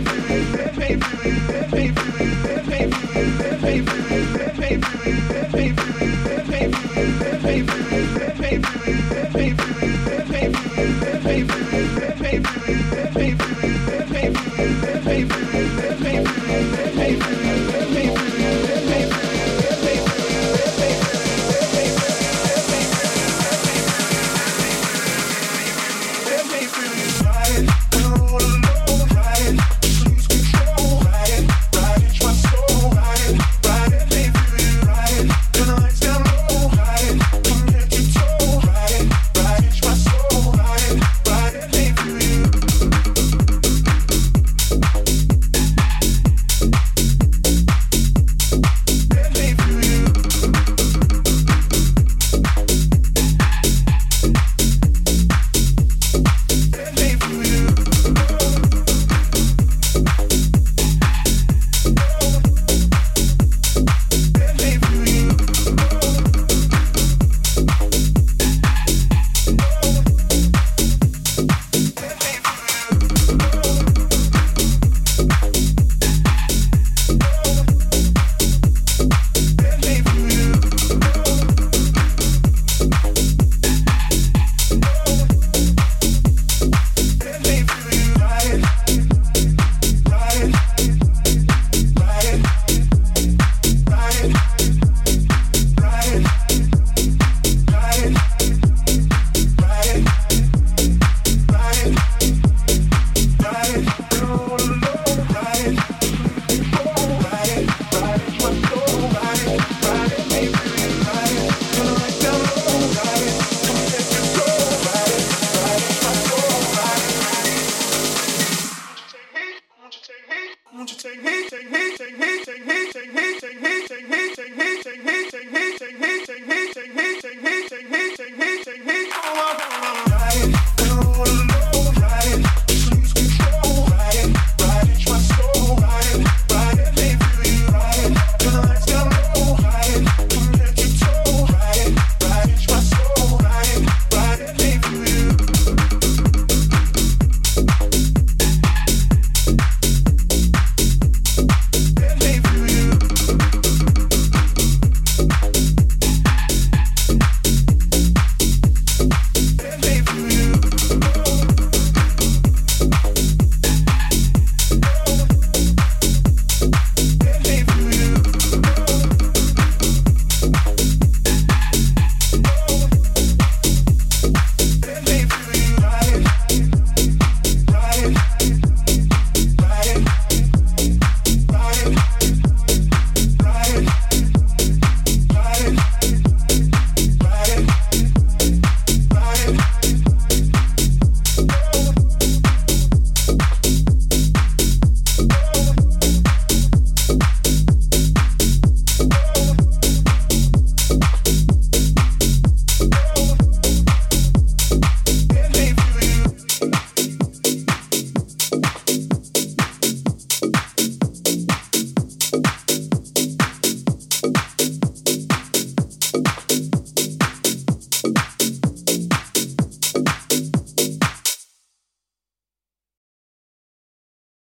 Baby